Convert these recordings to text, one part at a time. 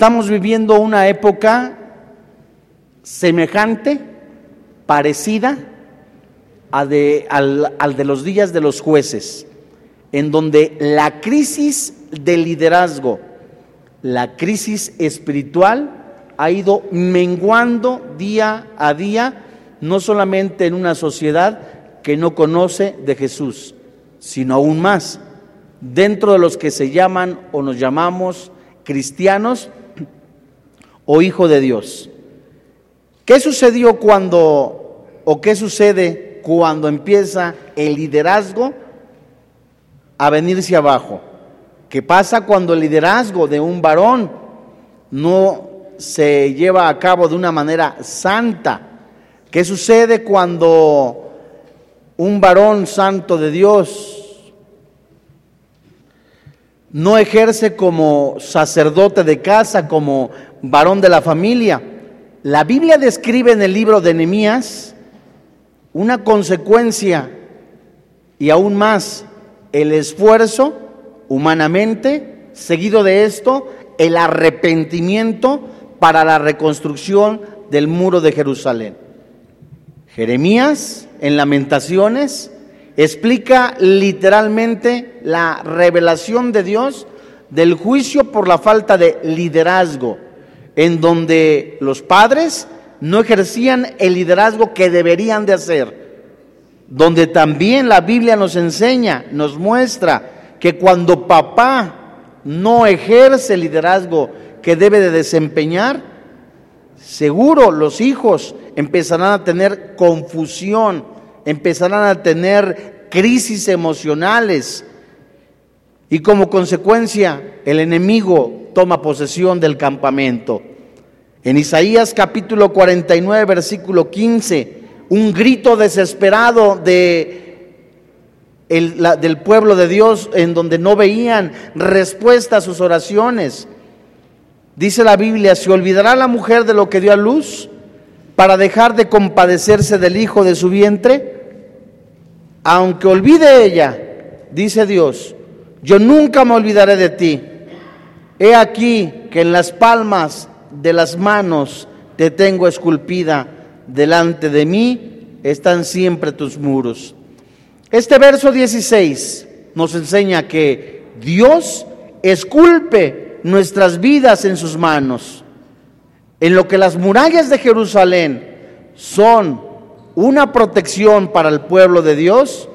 Estamos viviendo una época semejante, parecida al, al de los días de los jueces, en donde la crisis de liderazgo, la crisis espiritual ha ido menguando día a día, no solamente en una sociedad que no conoce de Jesús, sino aún más, dentro de los que se llaman o nos llamamos cristianos o hijo de Dios. ¿Qué sucedió cuando, o qué sucede cuando empieza el liderazgo a venirse abajo? ¿Qué pasa cuando el liderazgo de un varón no se lleva a cabo de una manera santa? ¿Qué sucede cuando un varón santo de Dios no ejerce como sacerdote de casa, como varón de la familia? La Biblia describe en el libro de Nehemías una consecuencia y aún más el esfuerzo humanamente, seguido de esto, el arrepentimiento para la reconstrucción del muro de Jerusalén. Jeremías, en Lamentaciones, explica literalmente la revelación de Dios del juicio por la falta de liderazgo, en donde los padres no ejercían el liderazgo que deberían de hacer, donde también la Biblia nos enseña, nos muestra que cuando papá no ejerce el liderazgo que debe de desempeñar, seguro los hijos empezarán a tener confusión, empezarán a tener crisis emocionales y como consecuencia el enemigo toma posesión del campamento. En Isaías capítulo 49 versículo 15, un grito desesperado de del pueblo de Dios en donde no veían respuesta a sus oraciones. Dice la Biblia, ¿se olvidará la mujer de lo que dio a luz para dejar de compadecerse del hijo de su vientre? Aunque olvide ella, dice Dios, yo nunca me olvidaré de ti. He aquí que en las palmas de las manos te tengo esculpida, delante de mí están siempre tus muros. Este verso 16 nos enseña que Dios esculpe nuestras vidas en sus manos. En lo que las murallas de Jerusalén son una protección para el pueblo de Dios,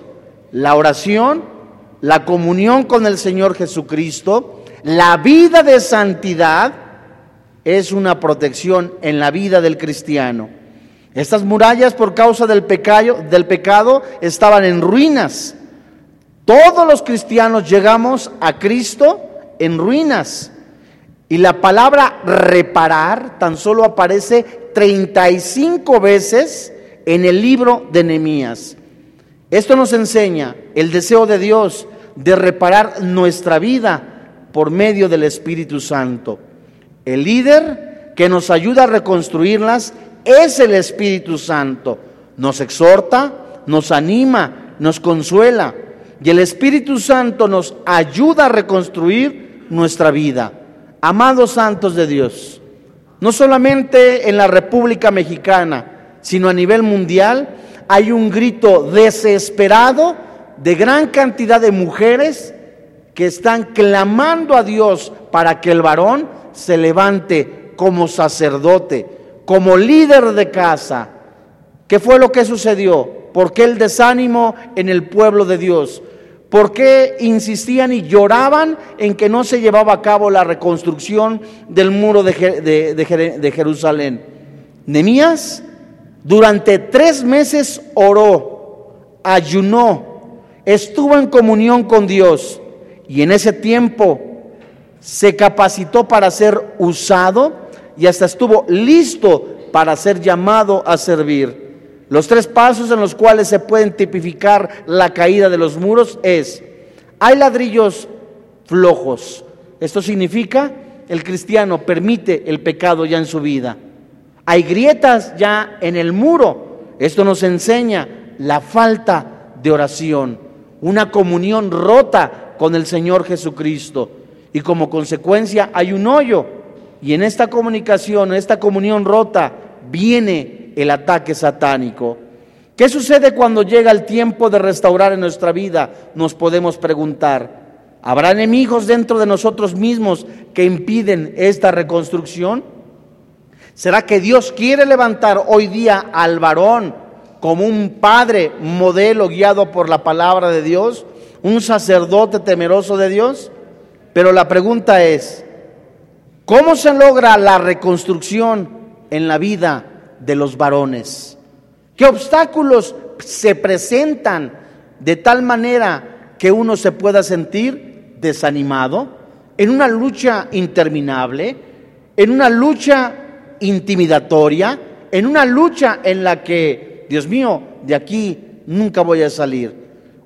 la oración, la comunión con el Señor Jesucristo, la vida de santidad es una protección en la vida del cristiano. Estas murallas por causa del pecado, del pecado estaban en ruinas. Todos los cristianos llegamos a Cristo en ruinas. Y la palabra reparar tan solo aparece 35 veces en el libro de Nehemías. Esto nos enseña el deseo de Dios de reparar nuestra vida por medio del Espíritu Santo. El líder que nos ayuda a reconstruirlas es el Espíritu Santo. Nos exhorta, nos anima, nos consuela. Y el Espíritu Santo nos ayuda a reconstruir nuestra vida. Amados santos de Dios, no solamente en la República Mexicana, sino a nivel mundial, hay un grito desesperado de gran cantidad de mujeres que están clamando a Dios para que el varón se levante como sacerdote, como líder de casa. ¿Qué fue lo que sucedió? ¿Por qué el desánimo en el pueblo de Dios? ¿Por qué insistían y lloraban en que no se llevaba a cabo la reconstrucción del muro de, Jerusalén? Nemías durante tres meses oró, ayunó, estuvo en comunión con Dios y en ese tiempo se capacitó para ser usado y hasta estuvo listo para ser llamado a servir. Los tres pasos en los cuales se pueden tipificar la caída de los muros es, hay ladrillos flojos. Esto significa el cristiano permite el pecado ya en su vida. Hay grietas ya en el muro. Esto nos enseña la falta de oración, una comunión rota con el Señor Jesucristo. Y como consecuencia hay un hoyo Y en esta comunicación, en esta comunión rota, viene el ataque satánico. ¿Qué sucede cuando llega el tiempo de restaurar en nuestra vida? Nos podemos preguntar. ¿Habrá enemigos dentro de nosotros mismos que impiden esta reconstrucción? ¿Será que Dios quiere levantar hoy día al varón como un padre modelo guiado por la palabra de Dios? ¿Un sacerdote temeroso de Dios? Pero la pregunta es, ¿cómo se logra la reconstrucción en la vida de los varones? ¿Qué obstáculos se presentan de tal manera que uno se pueda sentir desanimado en una lucha interminable, en una lucha intimidatoria, en una lucha en la que, Dios mío, de aquí nunca voy a salir?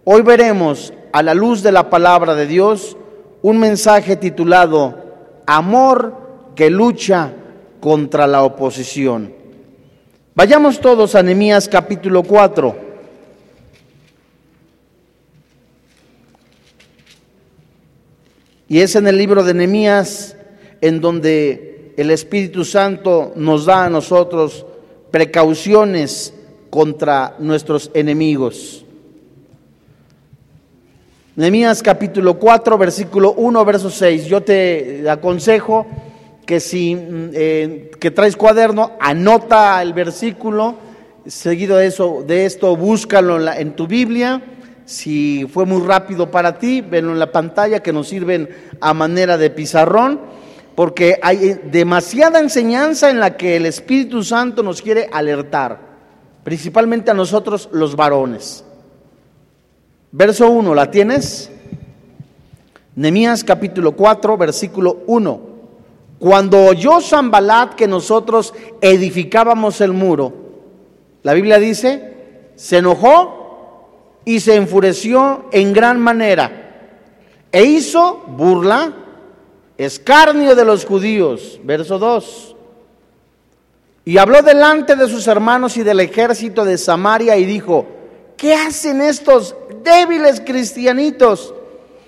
Hoy veremos a la luz de la palabra de Dios un mensaje titulado Amor que lucha contra la oposición. Vayamos todos a Nehemías capítulo 4. Y es en el libro de Nehemías en donde el Espíritu Santo nos da a nosotros precauciones contra nuestros enemigos. Nehemías capítulo 4, versículo 1, verso 6. Yo te aconsejo que si mm, eh, que traes cuaderno, anota el versículo, seguido de eso, de esto, búscalo en, en tu Biblia. Si fue muy rápido para ti, venlo en la pantalla que nos sirven a manera de pizarrón, porque hay demasiada enseñanza en la que el Espíritu Santo nos quiere alertar, principalmente a nosotros los varones. Verso 1, ¿la tienes? Nemías capítulo 4, versículo 1. Cuando oyó Zambalat que nosotros edificábamos el muro, la Biblia dice, se enojó y se enfureció en gran manera e hizo burla, escarnio de los judíos. Verso 2. Y habló delante de sus hermanos y del ejército de Samaria y dijo, ¿qué hacen estos débiles cristianitos,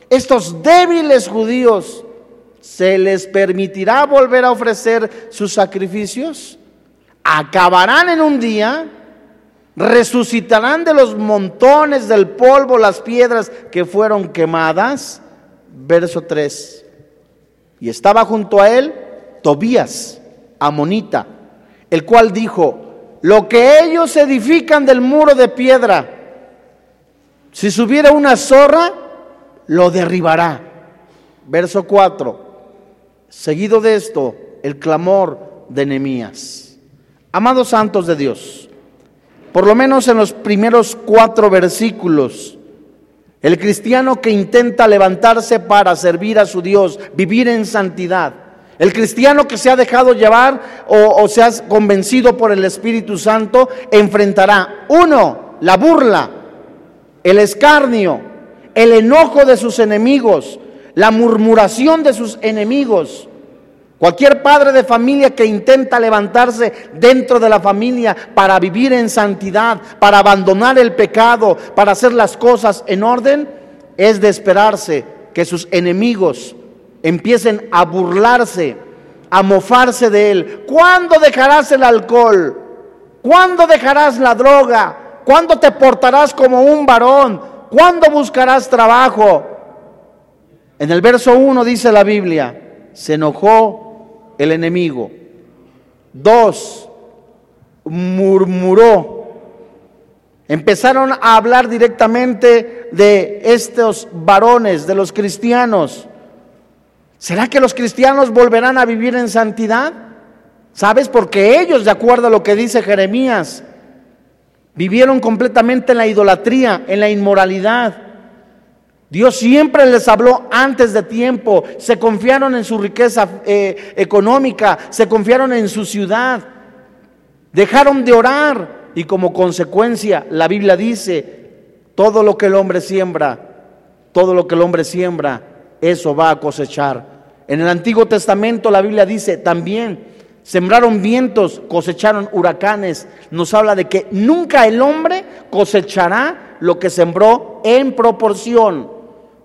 estos débiles judíos, ¿se les permitirá volver a ofrecer sus sacrificios? ¿Acabarán en un día? ¿Resucitarán de los montones del polvo las piedras que fueron quemadas? Verso 3. Y estaba junto a él Tobías, amonita, el cual dijo, lo que ellos edifican del muro de piedra, si subiera una zorra, lo derribará. Verso 4. Seguido de esto, el clamor de Nehemías. Amados santos de Dios, por lo menos en los primeros cuatro versículos, el cristiano que intenta levantarse para servir a su Dios, vivir en santidad, el cristiano que se ha dejado llevar o, o se ha convencido por el Espíritu Santo, enfrentará, uno, la burla, el escarnio, el enojo de sus enemigos, la murmuración de sus enemigos. Cualquier padre de familia que intenta levantarse dentro de la familia para vivir en santidad, para abandonar el pecado, para hacer las cosas en orden, es de esperarse que sus enemigos empiecen a burlarse, a mofarse de él. ¿Cuándo dejarás el alcohol? ¿Cuándo dejarás la droga? ¿Cuándo te portarás como un varón? ¿Cuándo buscarás trabajo? En el verso 1 dice la Biblia, se enojó el enemigo. Dos, murmuró. Empezaron a hablar directamente de estos varones, de los cristianos. ¿Será que los cristianos volverán a vivir en santidad? ¿Sabes? Porque ellos, de acuerdo a lo que dice Jeremías, Vivieron completamente en la idolatría, en la inmoralidad. Dios siempre les habló antes de tiempo. Se confiaron en su riqueza eh, económica, se confiaron en su ciudad. Dejaron de orar y como consecuencia la Biblia dice, todo lo que el hombre siembra, todo lo que el hombre siembra, eso va a cosechar. En el Antiguo Testamento la Biblia dice también, Sembraron vientos, cosecharon huracanes. Nos habla de que nunca el hombre cosechará lo que sembró en proporción.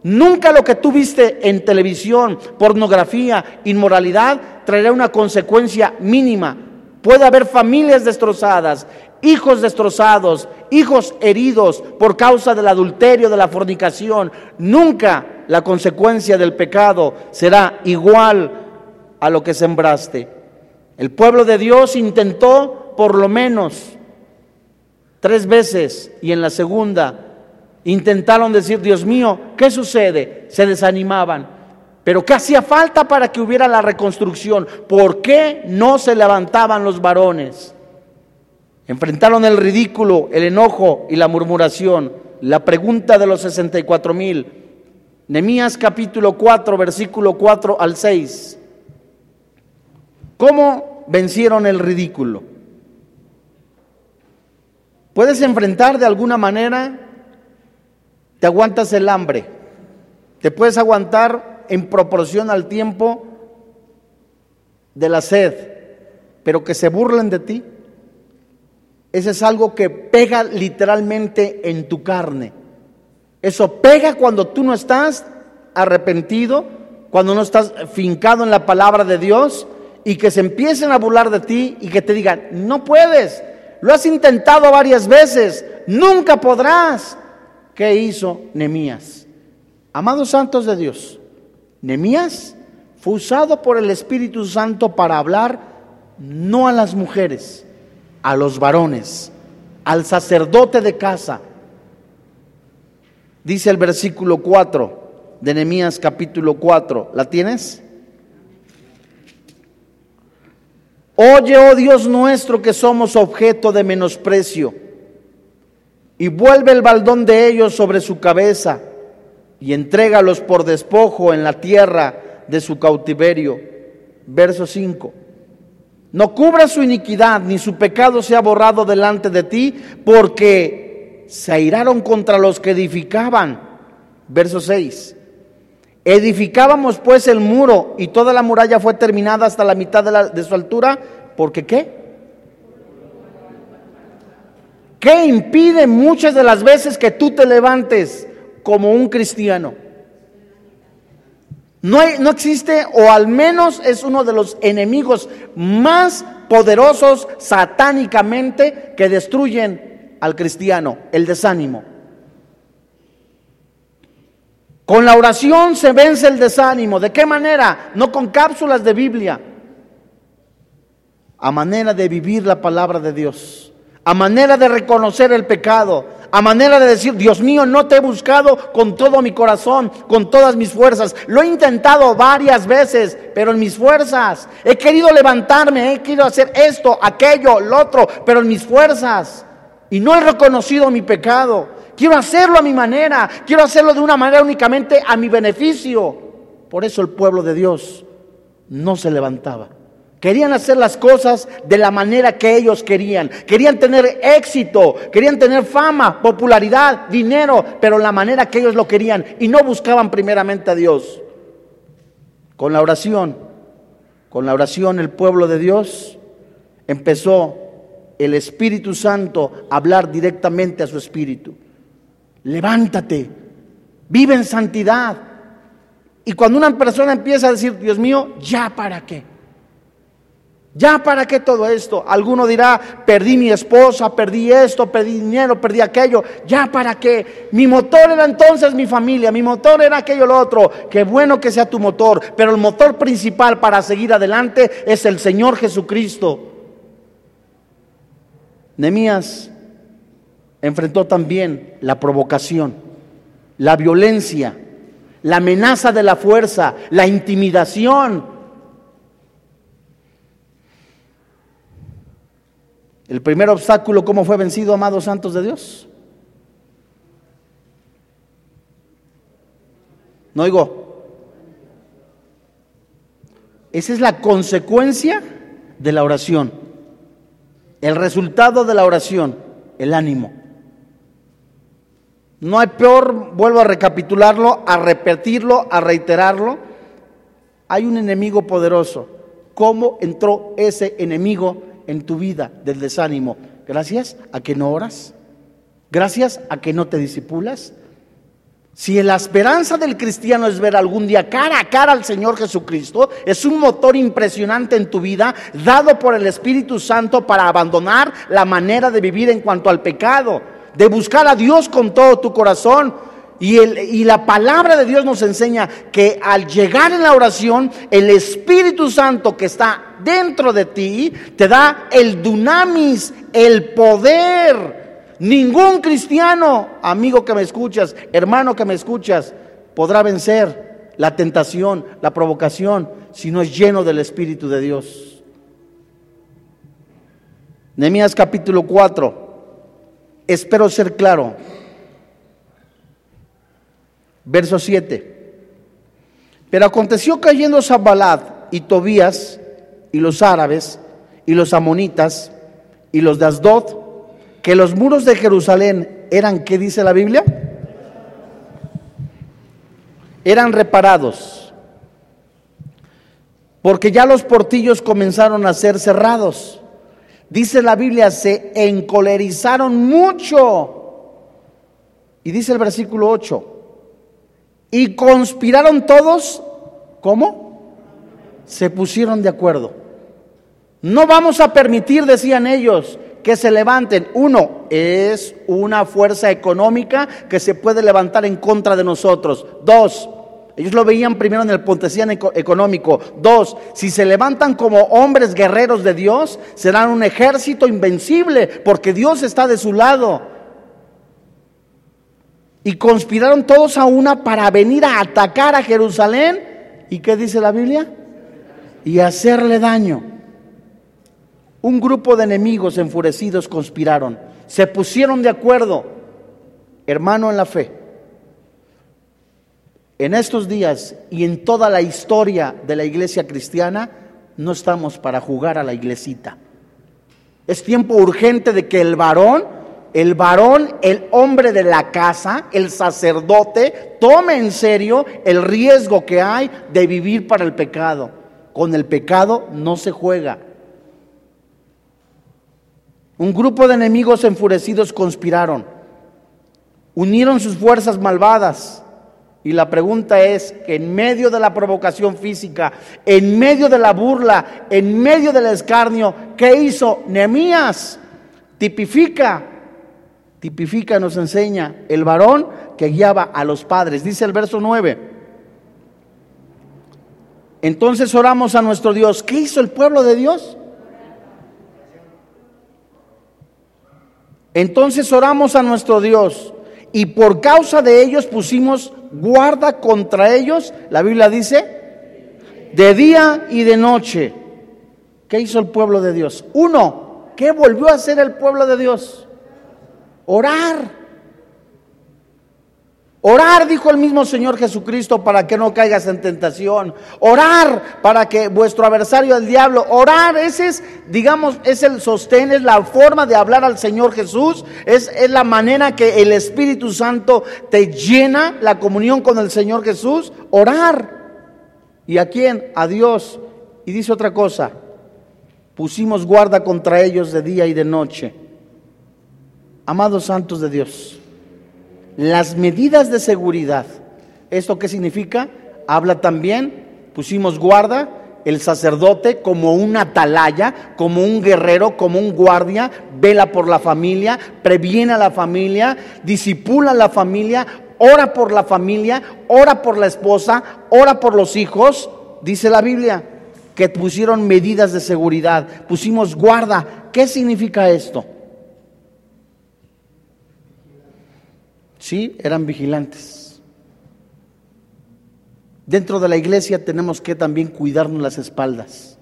Nunca lo que tú viste en televisión, pornografía, inmoralidad, traerá una consecuencia mínima. Puede haber familias destrozadas, hijos destrozados, hijos heridos por causa del adulterio, de la fornicación. Nunca la consecuencia del pecado será igual a lo que sembraste. El pueblo de Dios intentó por lo menos tres veces y en la segunda intentaron decir, Dios mío, ¿qué sucede? Se desanimaban. Pero ¿qué hacía falta para que hubiera la reconstrucción? ¿Por qué no se levantaban los varones? Enfrentaron el ridículo, el enojo y la murmuración. La pregunta de los 64 mil. Nemías capítulo 4, versículo 4 al 6. ¿Cómo vencieron el ridículo? Puedes enfrentar de alguna manera, aguantas el hambre, te puedes aguantar en proporción al tiempo de la sed, pero que se burlen de ti. Ese es algo que pega literalmente en tu carne. Eso pega cuando tú no estás arrepentido, cuando no estás fincado en la palabra de Dios y que se empiecen a burlar de ti y que te digan, no puedes, lo has intentado varias veces, nunca podrás. ¿Qué hizo Nemías? Amados santos de Dios, Nemías fue usado por el Espíritu Santo para hablar no a las mujeres, a los varones, al sacerdote de casa. Dice el versículo 4 de Nehemías capítulo 4. ¿La tienes? Oye, oh Dios nuestro, que somos objeto de menosprecio, y vuelve el baldón de ellos sobre su cabeza, y entrégalos por despojo en la tierra de su cautiverio. Verso 5. No cubra su iniquidad, ni su pecado sea borrado delante de ti, porque se airaron contra los que edificaban. Verso 6. Edificábamos pues el muro y toda la muralla fue terminada hasta la mitad de, de su altura, porque ¿qué? ¿Qué impide muchas de las veces que tú te levantes como un cristiano? No, no existe, o al menos es uno de los enemigos más poderosos satánicamente que destruyen al cristiano, el desánimo. Con la oración se vence el desánimo. ¿De qué manera? No con cápsulas de Biblia. A manera de vivir la palabra de Dios. A manera de reconocer el pecado a manera de decir, Dios mío, no te he buscado con todo mi corazón, con todas mis fuerzas. Lo he intentado varias veces, pero en mis fuerzas. He querido levantarme, he querido hacer esto, aquello, lo otro, pero en mis fuerzas. Y no he reconocido mi pecado. Quiero hacerlo a mi manera, quiero hacerlo de una manera únicamente a mi beneficio. Por eso el pueblo de Dios no se levantaba. Querían hacer las cosas de la manera que ellos querían. Querían tener éxito, querían tener fama, popularidad, dinero, pero la manera que ellos lo querían. Y no buscaban primeramente a Dios. Con la oración, con la oración el pueblo de Dios empezó el Espíritu Santo a hablar directamente a su espíritu. Levántate, vive en santidad. Y cuando una persona empieza a decir, Dios mío, ¿ya para qué? ¿Ya para qué todo esto? Alguno dirá, perdí mi esposa, perdí esto, perdí dinero, perdí aquello. ¿Ya para qué? Mi motor era entonces mi familia, mi motor era aquello lo otro. Qué bueno que sea tu motor, pero el motor principal para seguir adelante es el Señor Jesucristo. Nemías enfrentó también la provocación, la violencia, la amenaza de la fuerza, la intimidación El primer obstáculo, ¿cómo fue vencido, amados santos de Dios? No oigo. Esa es la consecuencia de la oración. El resultado de la oración, el ánimo. No hay peor, vuelvo a recapitularlo, a repetirlo, a reiterarlo. Hay un enemigo poderoso. ¿Cómo entró ese enemigo en tu vida del desánimo? Gracias a que no oras. Gracias a que no te disipulas. Si la esperanza del cristiano es ver algún día cara a cara al Señor Jesucristo, es un motor impresionante en tu vida, dado por el Espíritu Santo para abandonar la manera de vivir en cuanto al pecado, de buscar a Dios con todo tu corazón. Y, el, y la palabra de Dios nos enseña que al llegar en la oración, el Espíritu Santo que está dentro de ti te da el dunamis, el poder Ningún cristiano, amigo que me escuchas, hermano que me escuchas, podrá vencer la tentación, la provocación, si no es lleno del Espíritu de Dios. Nehemías capítulo 4. Espero ser claro. Verso 7. Pero aconteció cayendo Zabalad y Tobías y los árabes y los amonitas y los de Asdod que los muros de Jerusalén eran, ¿qué dice la Biblia? Eran reparados, porque ya los portillos comenzaron a ser cerrados. Dice la Biblia, se encolerizaron mucho. Y dice el versículo 8, y conspiraron todos, ¿cómo? Se pusieron de acuerdo. No vamos a permitir, decían ellos, que se levanten. Uno, es una fuerza económica que se puede levantar en contra de nosotros. Dos, ellos lo veían primero en el Pontesiano económico. Dos, si se levantan como hombres guerreros de Dios, serán un ejército invencible porque Dios está de su lado. Y conspiraron todos a una para venir a atacar a Jerusalén. ¿Y qué dice la Biblia? Y hacerle daño. Un grupo de enemigos enfurecidos conspiraron, se pusieron de acuerdo, hermano en la fe. En estos días y en toda la historia de la iglesia cristiana, no estamos para jugar a la iglesita. Es tiempo urgente de que el varón, el varón, el hombre de la casa, el sacerdote, tome en serio el riesgo que hay de vivir para el pecado. Con el pecado no se juega. Un grupo de enemigos enfurecidos conspiraron, unieron sus fuerzas malvadas. Y la pregunta es que en medio de la provocación física, en medio de la burla, en medio del escarnio, ¿qué hizo Nehemías? Tipifica, tipifica, nos enseña el varón que guiaba a los padres. Dice el verso 9. Entonces oramos a nuestro Dios. ¿Qué hizo el pueblo de Dios? Entonces oramos a nuestro Dios y por causa de ellos pusimos guarda contra ellos, la Biblia dice, de día y de noche. ¿Qué hizo el pueblo de Dios? Uno, ¿qué volvió a hacer el pueblo de Dios? Orar. Orar, dijo el mismo Señor Jesucristo, para que no caigas en tentación. Orar para que vuestro adversario, el diablo, orar, ese es, digamos, es el sostén, es la forma de hablar al Señor Jesús, es, es la manera que el Espíritu Santo te llena la comunión con el Señor Jesús. Orar. ¿Y a quién? A Dios. Y dice otra cosa, pusimos guarda contra ellos de día y de noche. Amados santos de Dios las medidas de seguridad. ¿Esto qué significa? Habla también, pusimos guarda, el sacerdote como un atalaya, como un guerrero, como un guardia, vela por la familia, previene a la familia, disipula a la familia, ora por la familia, ora por la esposa, ora por los hijos, dice la Biblia, que pusieron medidas de seguridad, pusimos guarda. ¿Qué significa esto? Sí, eran vigilantes. Dentro de la iglesia tenemos que también cuidarnos las espaldas.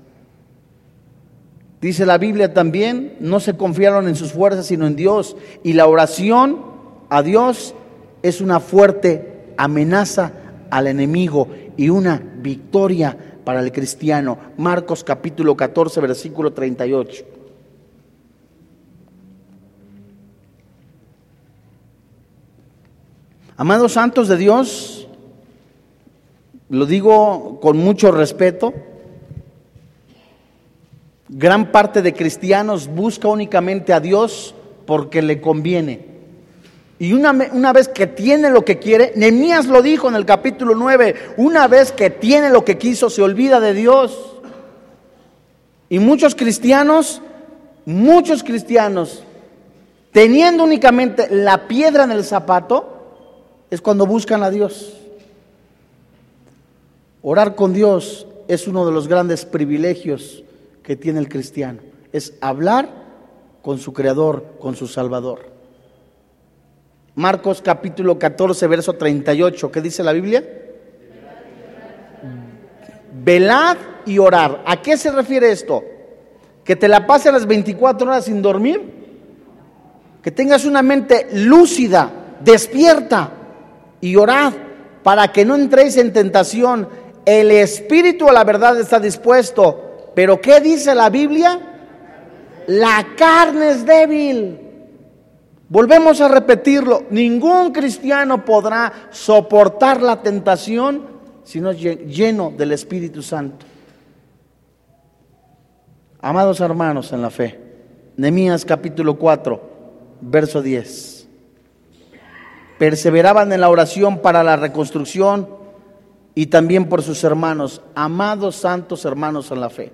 Dice la Biblia también, no se confiaron en sus fuerzas, sino en Dios. Y la oración a Dios es una fuerte amenaza al enemigo y una victoria para el cristiano. Marcos capítulo 14, versículo 38. Amados santos de Dios, lo digo con mucho respeto, gran parte de cristianos busca únicamente a Dios porque le conviene. Y una, una, vez que tiene lo que quiere, Nehemías lo dijo en el capítulo 9, una vez que tiene lo que quiso, se olvida de Dios. Y muchos cristianos, muchos cristianos, teniendo únicamente la piedra en el zapato, es cuando buscan a Dios. Orar con Dios es uno de los grandes privilegios que tiene el cristiano. Es hablar con su Creador, con su Salvador. Marcos capítulo 14, verso 38, ¿qué dice la Biblia? Velad y orar. ¿A qué se refiere esto? ¿Que te la pases las 24 horas sin dormir? Que tengas una mente lúcida, despierta y orad para que no entréis en tentación. El espíritu a la verdad está dispuesto, pero ¿qué dice la Biblia? La carne es débil. Volvemos a repetirlo, ningún cristiano podrá soportar la tentación si no es lleno del Espíritu Santo. Amados hermanos en la fe, Nehemías capítulo 4, verso 10. Perseveraban en la oración para la reconstrucción y también por sus hermanos, amados santos hermanos en la fe.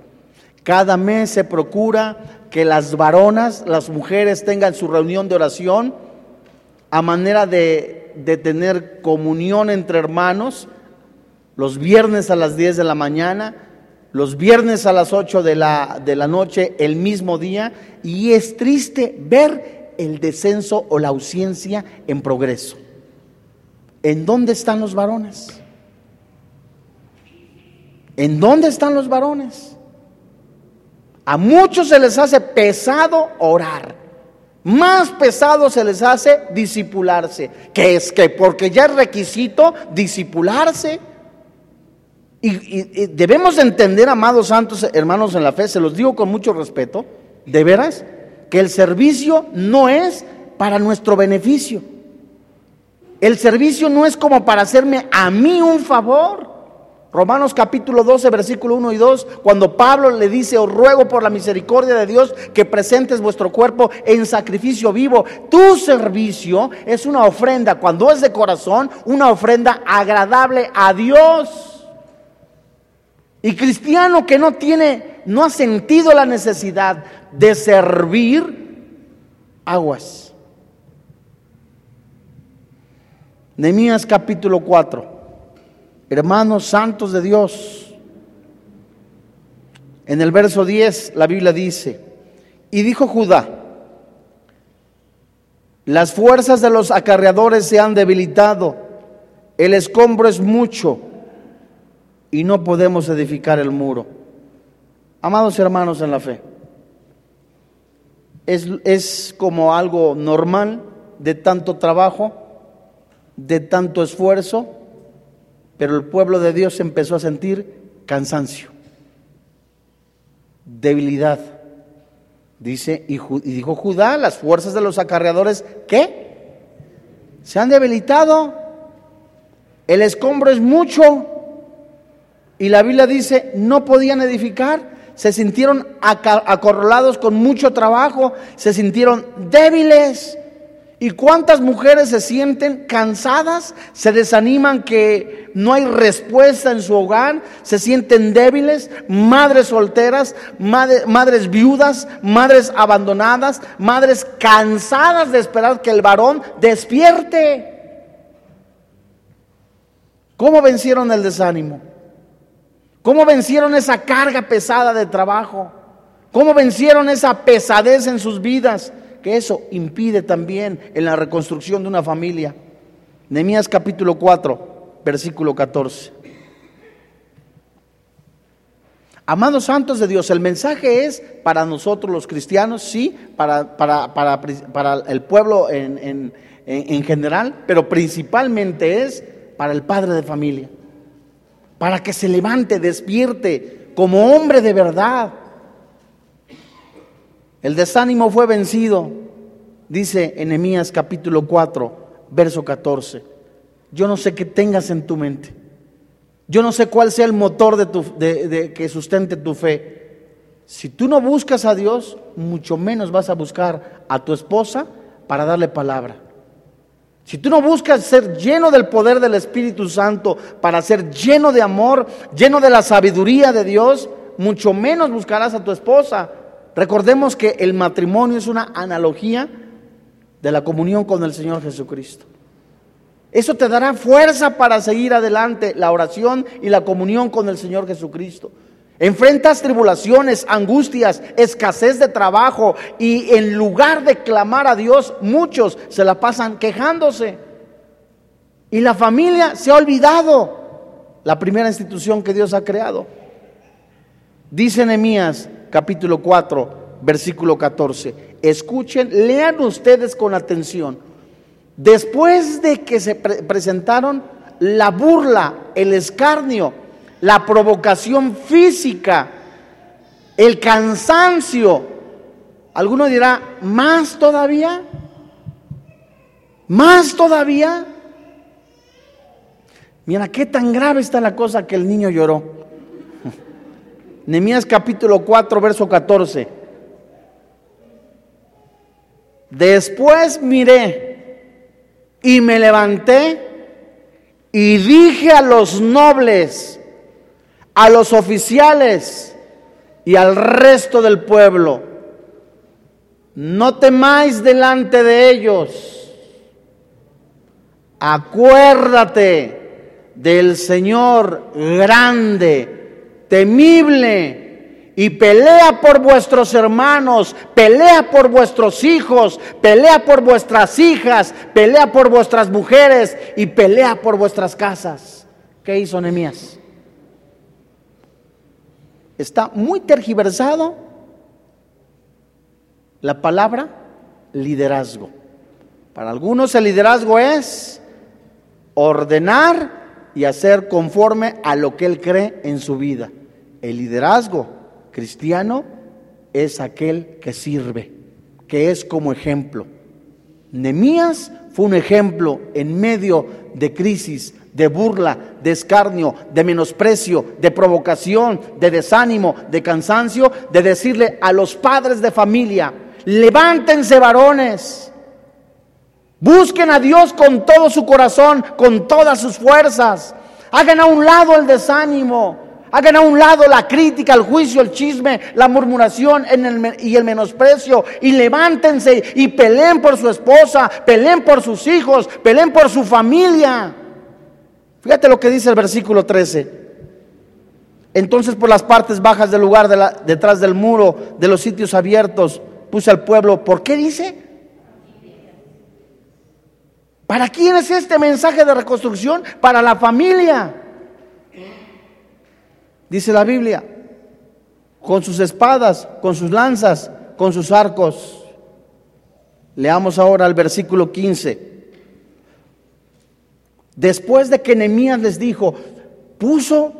Cada mes se procura que las varonas, las mujeres tengan su reunión de oración a manera de, de tener comunión entre hermanos los viernes a las 10 de la mañana, los viernes a las 8 de la, de la noche, el mismo día, y es triste ver el descenso o la ausencia en progreso. ¿En dónde están los varones? ¿En dónde están los varones? A muchos se les hace pesado orar. Más pesado se les hace disipularse. Que es que porque ya es requisito disipularse. Y, debemos entender, amados santos hermanos en la fe, se los digo con mucho respeto, de veras, que el servicio no es para nuestro beneficio. El servicio no es como para hacerme a mí un favor. Romanos capítulo 12, versículo 1 y 2, cuando Pablo le dice, os ruego por la misericordia de Dios que presentes vuestro cuerpo en sacrificio vivo. Tu servicio es una ofrenda, cuando es de corazón, una ofrenda agradable a Dios. Y cristiano que no tiene, no ha sentido la necesidad de servir aguas. Nehemías capítulo 4. Hermanos santos de Dios. En el verso 10 la Biblia dice, y dijo Judá, las fuerzas de los acarreadores se han debilitado, el escombro es mucho y no podemos edificar el muro. Amados hermanos en la fe, es, es, como algo normal de tanto trabajo, de tanto esfuerzo, pero el pueblo de Dios empezó a sentir cansancio, debilidad. Dice, y, y dijo Judá, las fuerzas de los acarreadores, ¿qué? Se han debilitado, el escombro es mucho, y la Biblia dice, no podían edificar, se sintieron acorralados con mucho trabajo, se sintieron débiles. ¿Y cuántas mujeres se sienten cansadas? Se desaniman que no hay respuesta en su hogar, se sienten débiles, madres solteras, madres viudas, madres abandonadas, madres cansadas de esperar que el varón despierte. ¿Cómo vencieron el desánimo? ¿Cómo vencieron esa carga pesada de trabajo? ¿Cómo vencieron esa pesadez en sus vidas? Que eso impide también en la reconstrucción de una familia. Nehemías capítulo 4, versículo 14. Amados santos de Dios, el mensaje es para nosotros los cristianos, sí, para, para, para, para el pueblo en, en, en general, pero principalmente es para el padre de familia para que se levante, despierte como hombre de verdad. El desánimo fue vencido, dice Enemías capítulo 4, verso 14. Yo no sé qué tengas en tu mente. Yo no sé cuál sea el motor de, tu, de que sustente tu fe. Si tú no buscas a Dios, mucho menos vas a buscar a tu esposa para darle palabra. Si tú no buscas ser lleno del poder del Espíritu Santo para ser lleno de amor, lleno de la sabiduría de Dios, mucho menos buscarás a tu esposa. Recordemos que el matrimonio es una analogía de la comunión con el Señor Jesucristo. Eso te dará fuerza para seguir adelante la oración y la comunión con el Señor Jesucristo. Enfrentas tribulaciones, angustias, escasez de trabajo y en lugar de clamar a Dios, muchos se la pasan quejándose. Y la familia se ha olvidado la primera institución que Dios ha creado. Dice Nehemías capítulo 4, versículo 14. Escuchen, lean ustedes con atención. Después de que se presentaron la burla, el escarnio, la provocación física, el cansancio. Alguno dirá, ¿más todavía? ¿Más todavía? Mira, qué tan grave está la cosa que el niño lloró. Nemías capítulo 4, verso 14. Después miré y me levanté y dije a los nobles, a los oficiales y al resto del pueblo, no temáis delante de ellos, acuérdate del Señor grande, temible, y pelea por vuestros hermanos, pelea por vuestros hijos, pelea por vuestras hijas, pelea por vuestras mujeres y pelea por vuestras casas. ¿Qué hizo Nehemías? Está muy tergiversado la palabra liderazgo. Para algunos el liderazgo es ordenar y hacer conforme a lo que él cree en su vida. El liderazgo cristiano es aquel que sirve, que es como ejemplo. Nemías fue un ejemplo en medio de crisis, de burla, de escarnio, de menosprecio, de provocación, de desánimo, de cansancio, de decirle a los padres de familia, levántense varones, busquen a Dios con todo su corazón, con todas sus fuerzas, hagan a un lado el desánimo, Hagan a un lado la crítica, el juicio, el chisme, la murmuración y el menosprecio. Y levántense y peleen por su esposa, peleen por sus hijos, peleen por su familia. Fíjate lo que dice el versículo 13. Entonces por las partes bajas del lugar, detrás del muro, de los sitios abiertos, puse al pueblo. ¿Por qué dice? ¿Para quién es este mensaje de reconstrucción? Para la familia dice la Biblia, con sus espadas, con sus lanzas, con sus arcos. Leamos ahora el versículo 15. Después de que Nehemías les dijo, puso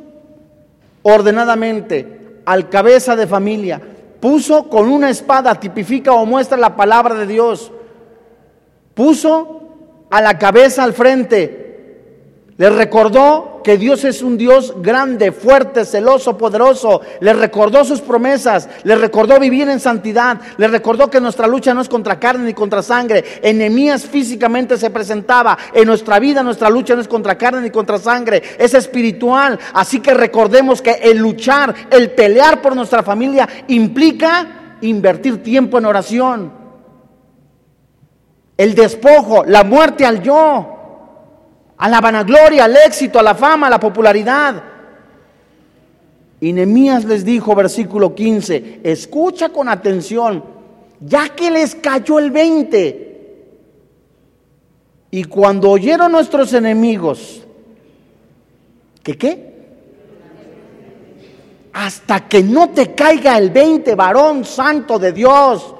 ordenadamente al cabeza de familia, puso con una espada, tipifica o muestra la palabra de Dios, puso a la cabeza al frente, les recordó que Dios es un Dios grande, fuerte, celoso, poderoso. Les recordó sus promesas. Les recordó vivir en santidad. Les recordó que nuestra lucha no es contra carne ni contra sangre. Enemías físicamente se presentaba. En nuestra vida nuestra lucha no es contra carne ni contra sangre. Es espiritual. Así que recordemos que el luchar, el pelear por nuestra familia implica invertir tiempo en oración. El despojo, la muerte al yo a la vanagloria, al éxito, a la fama, a la popularidad. Y Nehemías les dijo, versículo 15, escucha con atención, ya que les cayó el 20. Y cuando oyeron nuestros enemigos, ¿que qué? Hasta que no te caiga el 20, varón santo de Dios,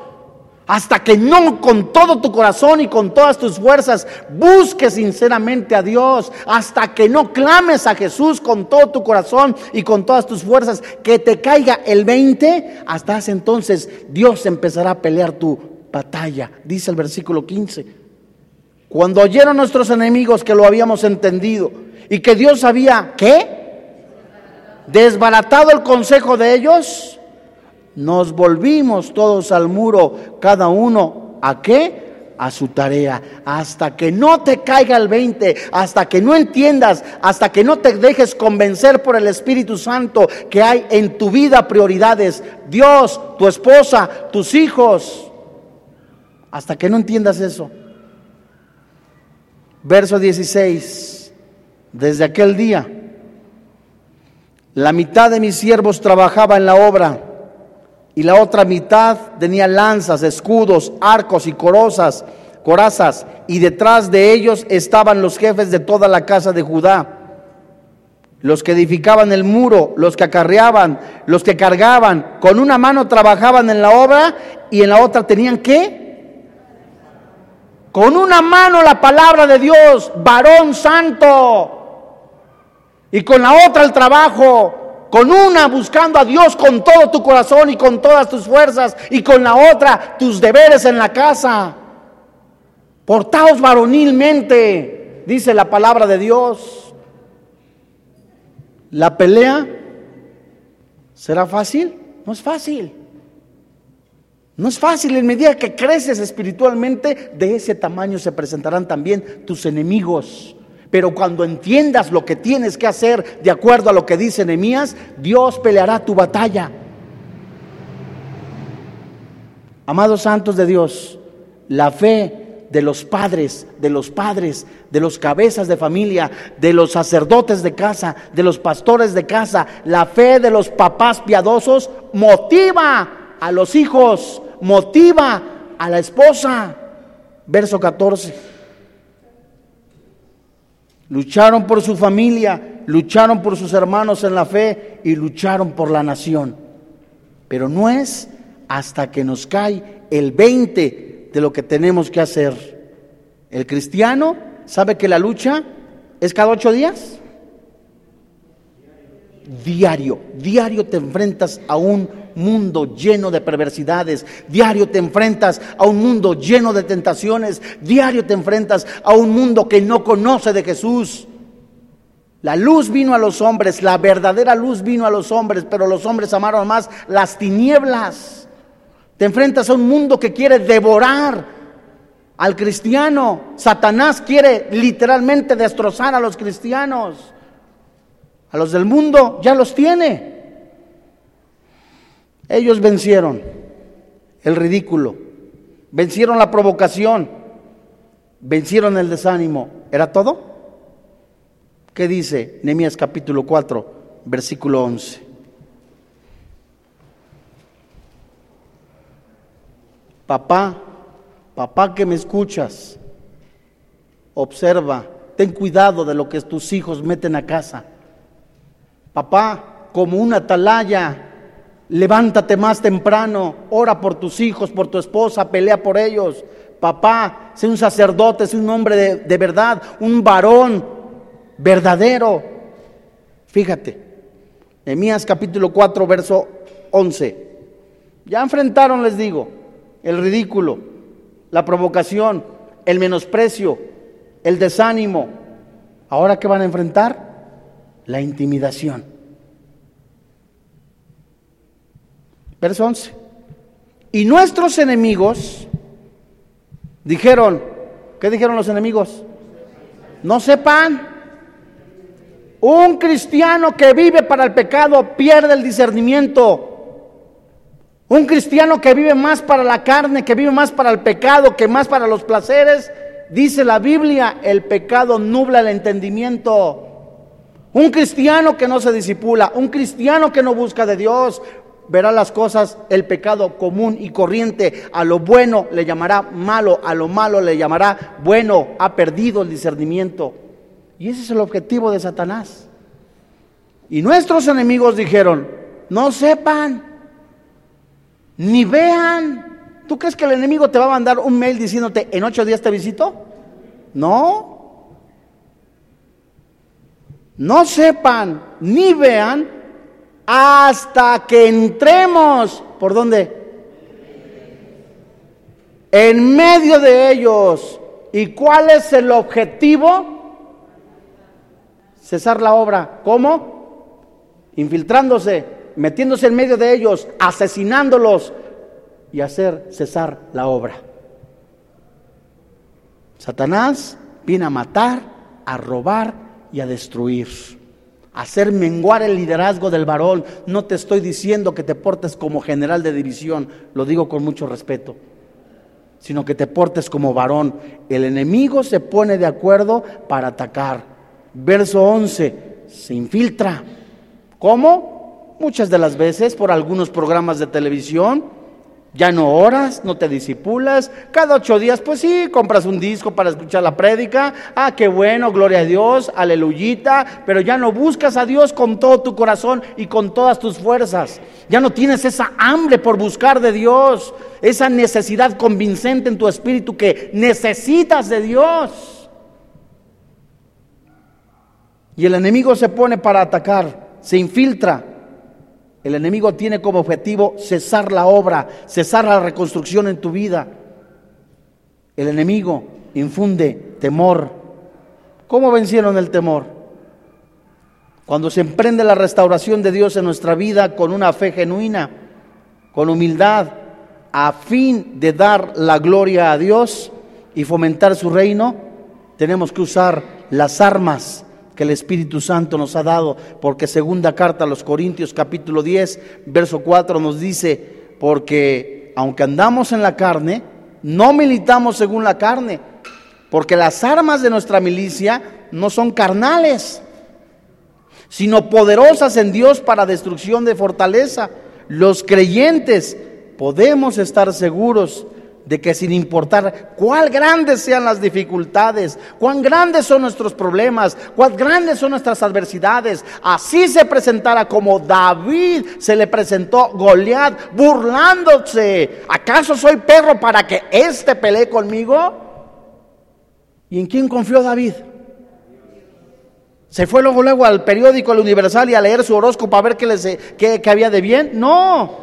hasta que no con todo tu corazón y con todas tus fuerzas busques sinceramente a Dios, hasta que no clames a Jesús con todo tu corazón y con todas tus fuerzas, que te caiga el 20, hasta ese entonces Dios empezará a pelear tu batalla, dice el versículo 15. Cuando oyeron nuestros enemigos que lo habíamos entendido y que Dios había, ¿qué? Desbaratado el consejo de ellos, nos volvimos todos al muro, cada uno a qué? a su tarea. Hasta que no te caiga el 20, hasta que no entiendas, hasta que no te dejes convencer por el Espíritu Santo que hay en tu vida prioridades. Dios, tu esposa, tus hijos. Hasta que no entiendas eso. Verso 16. Desde aquel día, la mitad de mis siervos trabajaba en la obra y la otra mitad tenía lanzas, escudos, arcos y corozas, corazas, y detrás de ellos estaban los jefes de toda la casa de Judá, los que edificaban el muro, los que acarreaban, los que cargaban, con una mano trabajaban en la obra y en la otra tenían que con una mano la palabra de Dios, varón santo, y con la otra el trabajo, con una buscando a Dios con todo tu corazón y con todas tus fuerzas, y con la otra tus deberes en la casa. Portaos varonilmente, dice la palabra de Dios. La pelea será fácil, no es fácil. No es fácil, en medida que creces espiritualmente, de ese tamaño se presentarán también tus enemigos. Pero cuando entiendas lo que tienes que hacer de acuerdo a lo que dice Nehemías, Dios peleará tu batalla. Amados santos de Dios, la fe de los padres, de los padres, de los cabezas de familia, de los sacerdotes de casa, de los pastores de casa, la fe de los papás piadosos motiva a los hijos, motiva a la esposa. Verso 14. Lucharon por su familia, lucharon por sus hermanos en la fe y lucharon por la nación. Pero no es hasta que nos cae el 20 de lo que tenemos que hacer. El cristiano sabe que la lucha es cada ocho días. Diario, diario te enfrentas a un mundo lleno de perversidades, diario te enfrentas a un mundo lleno de tentaciones, diario te enfrentas a un mundo que no conoce de Jesús. La luz vino a los hombres, la verdadera luz vino a los hombres, pero los hombres amaron más las tinieblas. Te enfrentas a un mundo que quiere devorar al cristiano. Satanás quiere literalmente destrozar a los cristianos. A los del mundo ya los tiene. Ellos vencieron el ridículo, vencieron la provocación, vencieron el desánimo. ¿Era todo? ¿Qué dice Nehemías capítulo 4, versículo 11? Papá, papá que me escuchas, observa, ten cuidado de lo que tus hijos meten a casa. Papá, como una atalaya, Levántate más temprano, ora por tus hijos, por tu esposa, pelea por ellos. Papá, sé un sacerdote, sé un hombre de, verdad, un varón verdadero. Fíjate, Emías capítulo 4, verso 11. Ya enfrentaron, les digo, el ridículo, la provocación, el menosprecio, el desánimo. ¿Ahora qué van a enfrentar? La intimidación. Verso 11. Y nuestros enemigos dijeron, ¿qué dijeron los enemigos? No sepan. Un cristiano que vive para el pecado pierde el discernimiento. Un cristiano que vive más para la carne, que vive más para el pecado, que más para los placeres, dice la Biblia, el pecado nubla el entendimiento. Un cristiano que no se disipula, un cristiano que no busca de Dios, verá las cosas, el pecado común y corriente. A lo bueno le llamará malo, a lo malo le llamará bueno. Ha perdido el discernimiento. Y ese es el objetivo de Satanás. Y nuestros enemigos dijeron, no sepan, ni vean. ¿Tú crees que el enemigo te va a mandar un mail diciéndote, en ocho días te visito? No. No sepan, ni vean hasta que entremos. ¿Por dónde? En medio de ellos. ¿Y cuál es el objetivo? Cesar la obra. ¿Cómo? Infiltrándose, metiéndose en medio de ellos, asesinándolos y hacer cesar la obra. Satanás viene a matar, a robar y a destruir. Hacer menguar el liderazgo del varón. No te estoy diciendo que te portes como general de división, lo digo con mucho respeto, sino que te portes como varón. El enemigo se pone de acuerdo para atacar. Verso 11, se infiltra. ¿Cómo? Muchas de las veces por algunos programas de televisión, ya no oras, no te disipulas. Cada ocho días, pues sí, compras un disco para escuchar la prédica. Ah, qué bueno, gloria a Dios, aleluyita. Pero ya no buscas a Dios con todo tu corazón y con todas tus fuerzas. Ya no tienes esa hambre por buscar de Dios, esa necesidad convincente en tu espíritu que necesitas de Dios. Y el enemigo se pone para atacar, se infiltra el enemigo tiene como objetivo cesar la obra, cesar la reconstrucción en tu vida. El enemigo infunde temor. ¿Cómo vencieron el temor? Cuando se emprende la restauración de Dios en nuestra vida con una fe genuina, con humildad, a fin de dar la gloria a Dios y fomentar su reino, tenemos que usar las armas que el Espíritu Santo nos ha dado, porque segunda carta a los Corintios capítulo 10, verso 4 nos dice, porque aunque andamos en la carne, no militamos según la carne, porque las armas de nuestra milicia no son carnales, sino poderosas en Dios para destrucción de fortaleza. Los creyentes podemos estar seguros de que sin importar cuán grandes sean las dificultades, cuán grandes son nuestros problemas, cuán grandes son nuestras adversidades, así se presentara como David se le presentó Goliat burlándose. ¿Acaso soy perro para que éste pelee conmigo? ¿Y en quién confió David? ¿Se fue luego, luego al periódico El Universal y a leer su horóscopo a ver qué, les, qué, había de bien? No,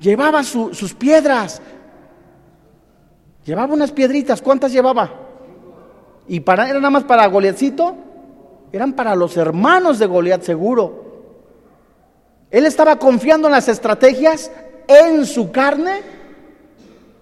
llevaba sus piedras, Llevaba unas piedritas, ¿cuántas llevaba? ¿Y para, era nada más para Goliatcito? Eran para los hermanos de Goliat seguro. Él estaba confiando en las estrategias en su carne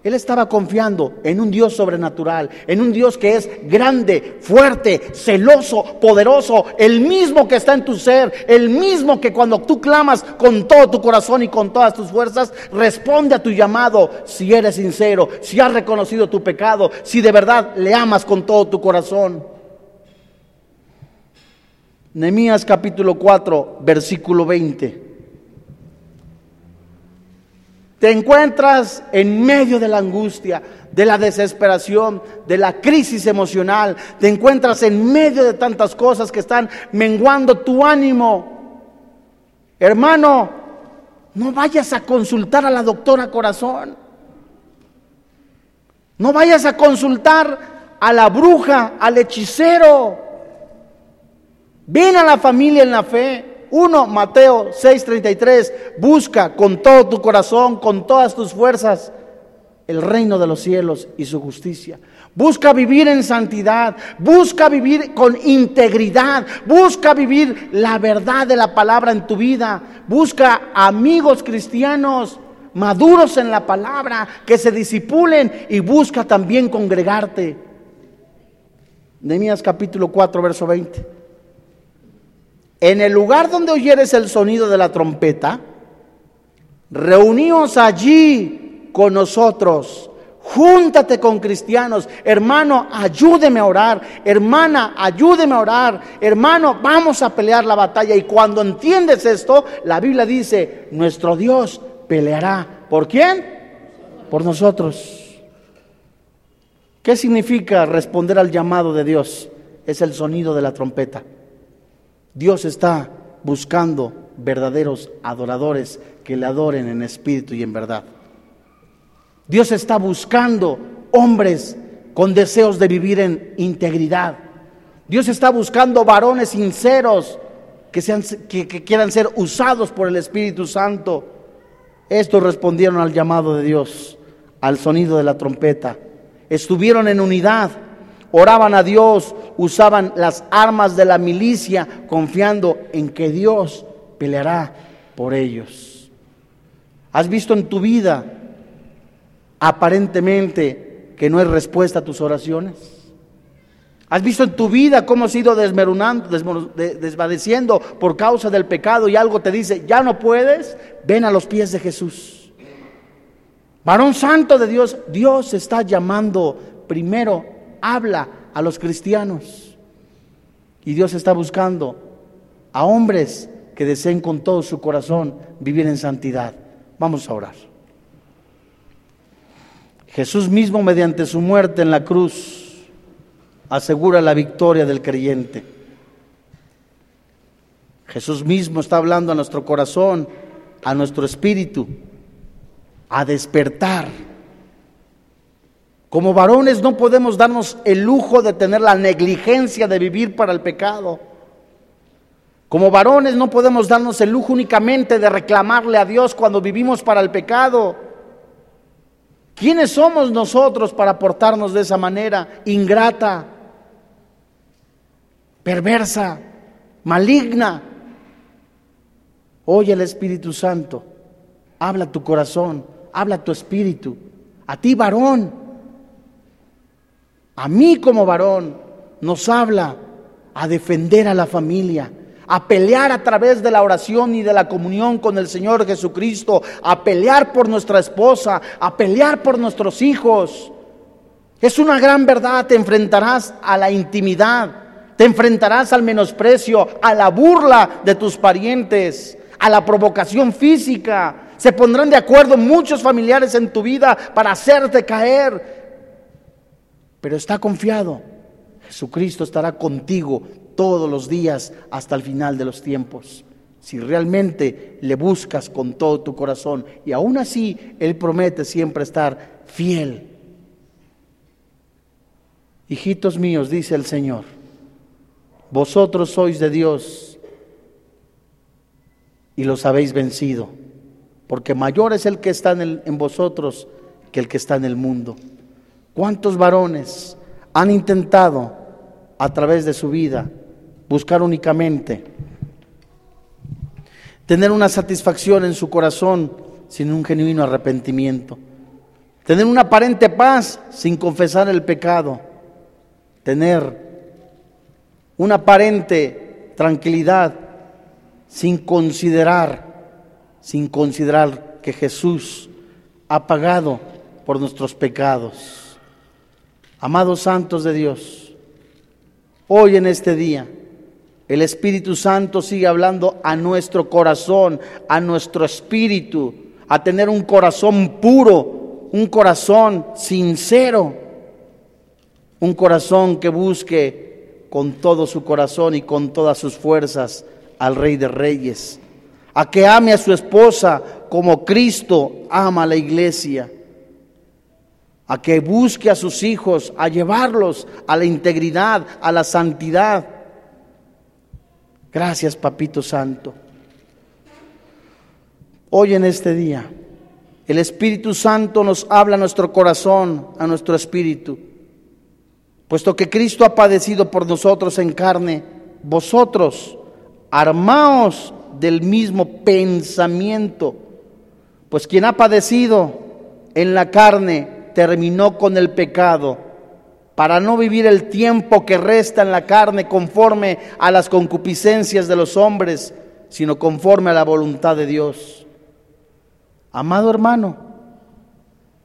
él estaba confiando en un Dios sobrenatural, en un Dios que es grande, fuerte, celoso, poderoso, el mismo que está en tu ser, el mismo que cuando tú clamas con todo tu corazón y con todas tus fuerzas, responde a tu llamado si eres sincero, si has reconocido tu pecado, si de verdad le amas con todo tu corazón. Nehemías capítulo 4, versículo 20. Te encuentras en medio de la angustia, de la desesperación, de la crisis emocional. Te encuentras en medio de tantas cosas que están menguando tu ánimo. Hermano, no vayas a consultar a la doctora corazón. No vayas a consultar a la bruja, al hechicero. Ven a la familia en la fe. Uno, Mateo 6:33, busca con todo tu corazón, con todas tus fuerzas, el reino de los cielos y su justicia. Busca vivir en santidad, busca vivir con integridad, busca vivir la verdad de la palabra en tu vida, busca amigos cristianos maduros en la palabra, que se disipulen y busca también congregarte. Nehemías capítulo 4, verso 20. En el lugar donde oyeres el sonido de la trompeta, reuníos allí con nosotros. Júntate con cristianos. Hermano, ayúdeme a orar. Hermana, ayúdeme a orar. Hermano, vamos a pelear la batalla. Y cuando entiendes esto, la Biblia dice, nuestro Dios peleará. ¿Por quién? Por nosotros. ¿Qué significa responder al llamado de Dios? Es el sonido de la trompeta. Dios está buscando verdaderos adoradores que le adoren en espíritu y en verdad. Dios está buscando hombres con deseos de vivir en integridad. Dios está buscando varones sinceros que, sean, que, quieran ser usados por el Espíritu Santo. Estos respondieron al llamado de Dios, al sonido de la trompeta. Estuvieron en unidad oraban a Dios, usaban las armas de la milicia, confiando en que Dios peleará por ellos. ¿Has visto en tu vida aparentemente que no hay respuesta a tus oraciones? ¿Has visto en tu vida cómo has ido desmeronando, desvaneciendo por causa del pecado y algo te dice, ya no puedes? Ven a los pies de Jesús. Varón santo de Dios, Dios está llamando primero, habla a los cristianos. Y Dios está buscando a hombres que deseen con todo su corazón vivir en santidad. Vamos a orar. Jesús mismo mediante su muerte en la cruz asegura la victoria del creyente. Jesús mismo está hablando a nuestro corazón, a nuestro espíritu, a despertar. Como varones no podemos darnos el lujo de tener la negligencia de vivir para el pecado. Como varones no podemos darnos el lujo únicamente de reclamarle a Dios cuando vivimos para el pecado. ¿Quiénes somos nosotros para portarnos de esa manera ingrata? perversa, maligna. Oye el Espíritu Santo, habla tu corazón, habla tu espíritu, a ti varón, a mí como varón, nos habla a defender a la familia, a pelear a través de la oración y de la comunión con el Señor Jesucristo, a pelear por nuestra esposa, a pelear por nuestros hijos. Es una gran verdad, te enfrentarás a la intimidad te enfrentarás al menosprecio, a la burla de tus parientes, a la provocación física. Se pondrán de acuerdo muchos familiares en tu vida para hacerte caer. Pero está confiado. Jesucristo estará contigo todos los días hasta el final de los tiempos. Si realmente le buscas con todo tu corazón y aún así Él promete siempre estar fiel. Hijitos míos, dice el Señor, vosotros sois de Dios y los habéis vencido, porque mayor es el que está en, en vosotros que el que está en el mundo. ¿Cuántos varones han intentado a través de su vida buscar únicamente tener una satisfacción en su corazón sin un genuino arrepentimiento? Tener una aparente paz sin confesar el pecado, tener una aparente tranquilidad sin considerar, sin considerar que Jesús ha pagado por nuestros pecados. Amados santos de Dios, hoy en este día, el Espíritu Santo sigue hablando a nuestro corazón, a nuestro espíritu, a tener un corazón puro, un corazón sincero, un corazón que busque con todo su corazón y con todas sus fuerzas al Rey de Reyes, a que ame a su esposa como Cristo ama a la iglesia, a que busque a sus hijos, a llevarlos a la integridad, a la santidad. Gracias, Papito Santo. Hoy en este día, el Espíritu Santo nos habla a nuestro corazón, a nuestro espíritu Puesto que Cristo ha padecido por nosotros en carne, vosotros armaos del mismo pensamiento, pues quien ha padecido en la carne terminó con el pecado, para no vivir el tiempo que resta en la carne conforme a las concupiscencias de los hombres, sino conforme a la voluntad de Dios. Amado hermano,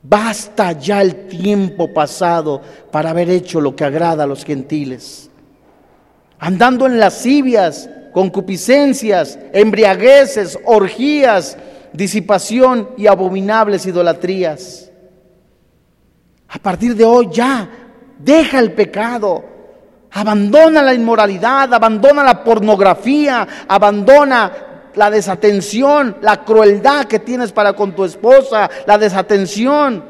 Basta ya el tiempo pasado para haber hecho lo que agrada a los gentiles. Andando en lascivias, concupiscencias, embriagueces, orgías, disipación y abominables idolatrías. A partir de hoy ya, deja el pecado, abandona la inmoralidad, abandona la pornografía, abandona la desatención, la crueldad que tienes para con tu esposa, la desatención.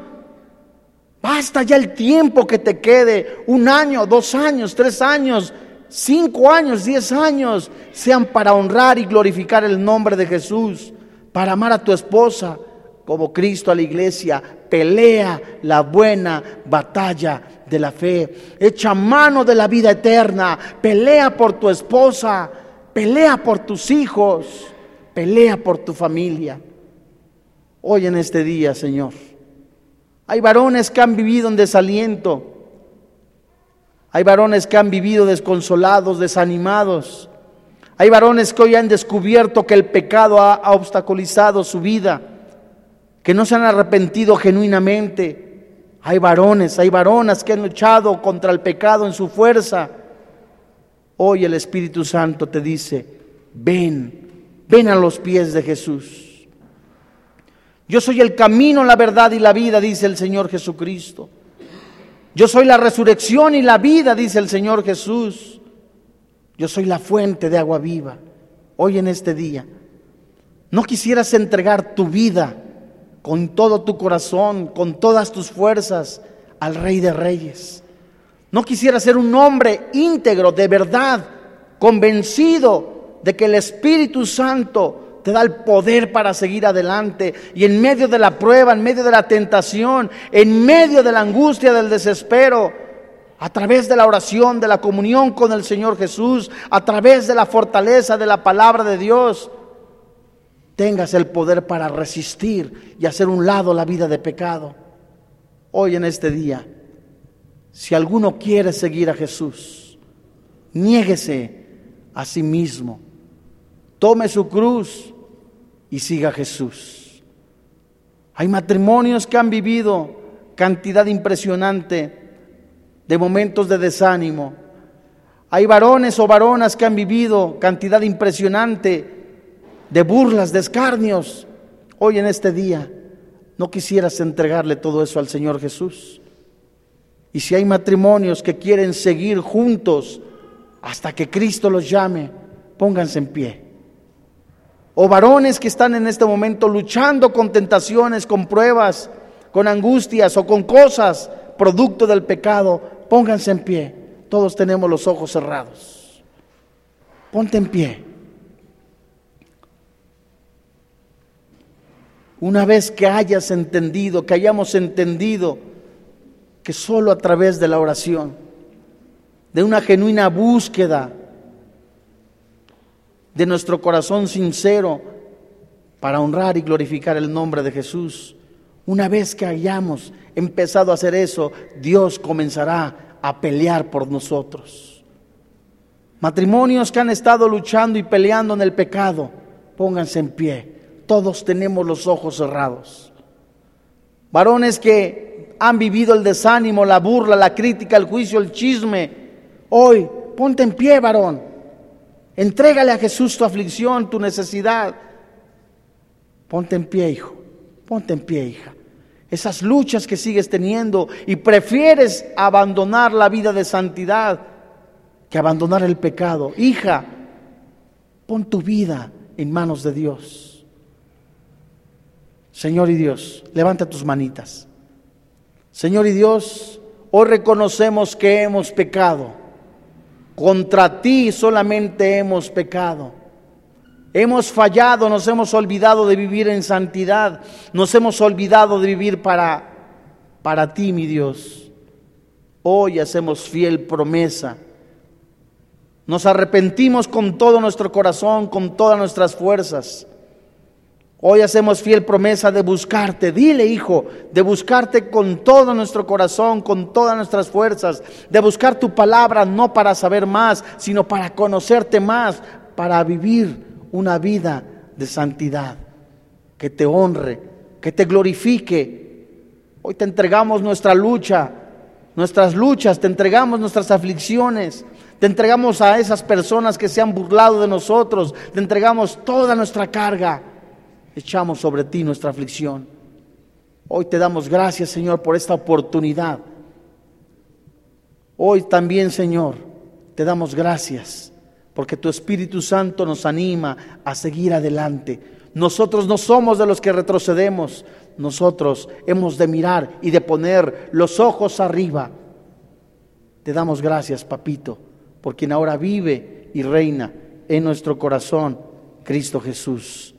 Basta ya el tiempo que te quede, un año, dos años, tres años, cinco años, diez años, sean para honrar y glorificar el nombre de Jesús, para amar a tu esposa como Cristo a la iglesia. Pelea la buena batalla de la fe. Echa mano de la vida eterna. Pelea por tu esposa. Pelea por tus hijos. Pelea por tu familia. Hoy en este día, Señor, Hay varones que han vivido en desaliento. Hay varones que han vivido desconsolados, desanimados. Hay varones que hoy han descubierto que el pecado ha, obstaculizado su vida, que no se han arrepentido genuinamente. Hay varones, hay varonas que han luchado contra el pecado en su fuerza. Hoy el Espíritu Santo te dice, ven, ven a los pies de Jesús. Yo soy el camino, la verdad y la vida, dice el Señor Jesucristo. Yo soy la resurrección y la vida, dice el Señor Jesús. Yo soy la fuente de agua viva. Hoy en este día, ¿no quisieras entregar tu vida con todo tu corazón, con todas tus fuerzas al Rey de Reyes? ¿No quisieras ser un hombre íntegro, de verdad, convencido de que el Espíritu Santo te da el poder para seguir adelante y en medio de la prueba, en medio de la tentación, en medio de la angustia, del desespero, a través de la oración, de la comunión con el Señor Jesús, a través de la fortaleza de la palabra de Dios, tengas el poder para resistir y hacer un lado la vida de pecado. Hoy en este día, si alguno quiere seguir a Jesús, niéguese a sí mismo, tome su cruz y siga a Jesús. Hay matrimonios que han vivido cantidad impresionante de momentos de desánimo. Hay varones o varonas que han vivido cantidad impresionante de burlas, de escarnios. Hoy en este día, ¿no quisieras entregarle todo eso al Señor Jesús? Y si hay matrimonios que quieren seguir juntos hasta que Cristo los llame, pónganse en pie. O varones que están en este momento luchando con tentaciones, con pruebas, con angustias o con cosas producto del pecado, pónganse en pie. Todos tenemos los ojos cerrados. Ponte en pie. Una vez que hayas entendido, que hayamos entendido que solo a través de la oración, de una genuina búsqueda de nuestro corazón sincero para honrar y glorificar el nombre de Jesús, una vez que hayamos empezado a hacer eso, Dios comenzará a pelear por nosotros. Matrimonios que han estado luchando y peleando en el pecado, pónganse en pie. Todos tenemos los ojos cerrados. Varones que han vivido el desánimo, la burla, la crítica, el juicio, el chisme. Hoy, ponte en pie, varón. Entrégale a Jesús tu aflicción, tu necesidad. Ponte en pie, hijo. Ponte en pie, hija. Esas luchas que sigues teniendo y prefieres abandonar la vida de santidad que abandonar el pecado. Hija, pon tu vida en manos de Dios. Señor y Dios, levanta tus manitas. Señor y Dios, hoy reconocemos que hemos pecado. Contra ti solamente hemos pecado. Hemos fallado, nos hemos olvidado de vivir en santidad, nos hemos olvidado de vivir para, para ti, mi Dios. Hoy hacemos fiel promesa. Nos arrepentimos con todo nuestro corazón, con todas nuestras fuerzas. Hoy hacemos fiel promesa de buscarte. Dile, hijo, de buscarte con todo nuestro corazón, con todas nuestras fuerzas, de buscar tu palabra no para saber más, sino para conocerte más, para vivir una vida de santidad, que te honre, que te glorifique. Hoy te entregamos nuestra lucha, nuestras luchas, te entregamos nuestras aflicciones, te entregamos a esas personas que se han burlado de nosotros, te entregamos toda nuestra carga, echamos sobre ti nuestra aflicción. Hoy te damos gracias, Señor, por esta oportunidad. Hoy también, Señor, te damos gracias porque tu Espíritu Santo nos anima a seguir adelante. Nosotros no somos de los que retrocedemos, nosotros hemos de mirar y de poner los ojos arriba. Te damos gracias, papito, por quien ahora vive y reina en nuestro corazón, Cristo Jesús.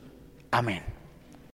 Amén.